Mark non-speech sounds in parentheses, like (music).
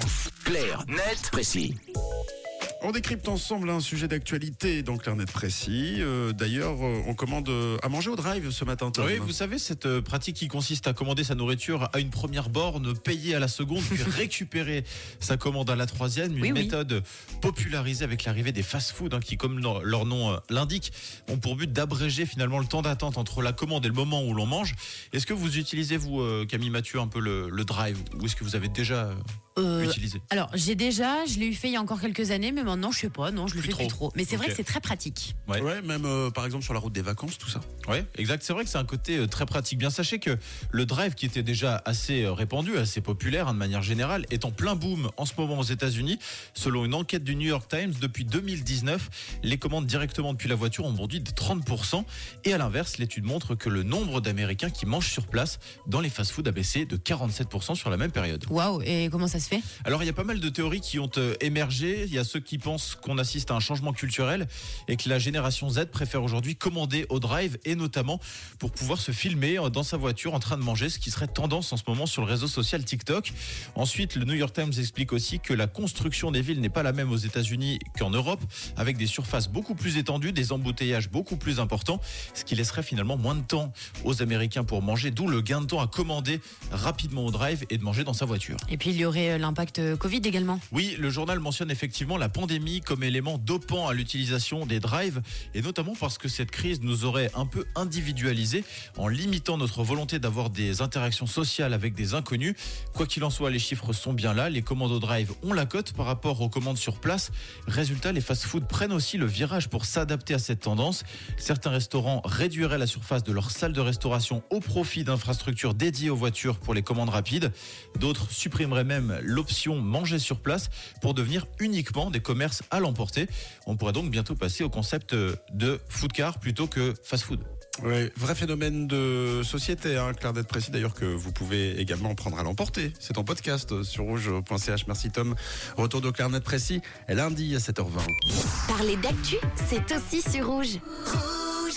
3. Clair, net, précis. On décrypte ensemble un sujet d'actualité dans Clairnet Précis. Euh, D'ailleurs, euh, on commande euh, à manger au drive ce matin. Tom. Oui, vous savez, cette euh, pratique qui consiste à commander sa nourriture à une première borne, payer à la seconde, puis (laughs) récupérer sa commande à la troisième. Une Oui, oui. méthode popularisée avec l'arrivée des fast-foods, hein, qui, comme leur, leur nom euh, l'indique, ont pour but d'abréger finalement le temps d'attente entre la commande et le moment où l'on mange. Est-ce que vous utilisez, vous, euh, Camille Mathieu, un peu le, le drive Ou est-ce que vous avez déjà euh, utilisé alors, j'ai déjà, je l'ai eu fait il y a encore quelques années, mais maintenant, je sais pas, non, je le Plus fais plus trop. trop. Mais c'est vrai que c'est très pratique. Ouais. Ouais, même euh, par exemple sur la route des vacances, tout ça. Ouais, exact. C'est vrai que c'est un côté euh, très pratique. Bien sachez que le drive, qui était déjà assez euh, répandu, assez populaire hein, de manière générale, est en plein boom en ce moment aux États-Unis. Selon une enquête du New York Times, depuis 2019, les commandes directement depuis la voiture ont bondi de 30%. Et à l'inverse, l'étude montre que le nombre d'Américains qui mangent sur place dans les fast-foods a baissé de 47% sur la même période. Waouh, et comment ça se fait Alors il y a pas mal de théories qui ont euh, émergé. Il y a ceux qui pensent qu'on assiste à un changement culturel et que la génération Z préfère aujourd'hui commander au drive et notamment pour pouvoir se filmer euh, dans sa voiture en train de manger, ce qui serait tendance en ce moment sur le réseau social TikTok. Ensuite, le New York Times explique aussi que la construction des villes n'est pas la même aux États-Unis qu'en Europe, avec des surfaces beaucoup plus étendues, des embouteillages beaucoup plus importants, ce qui laisserait finalement moins de temps aux Américains pour manger, d'où le gain de temps à commander rapidement au drive et de manger dans sa voiture. Et puis, il y aurait euh, l'impact euh, Covid également. Oui, le journal mentionne effectivement la pandémie comme élément dopant à l'utilisation des drives, et notamment parce que cette crise nous aurait un peu individualisés en limitant notre volonté d'avoir des interactions sociales avec des inconnus. Quoi qu'il en soit, les chiffres sont bien là, les commandes au drive ont la cote par rapport aux commandes sur place. Résultat, les fast-foods prennent aussi le virage pour s'adapter à cette tendance. Certains restaurants réduiraient la surface de leur salle de restauration au profit d'infrastructures dédiées aux voitures pour les commandes rapides. D'autres supprimeraient même l'option manger sur place pour devenir uniquement des commerces à l'emporter. On pourrait donc bientôt passer au concept de food car plutôt que fast-food. Ouais, vrai phénomène de société, hein, Claire d'être précis d'ailleurs que vous pouvez également prendre à l'emporter. C'est en podcast euh, sur rouge.ch. Merci Tom. Retour de Claire Net précis lundi à 7h20. Parler d'actu, c'est aussi sur rouge.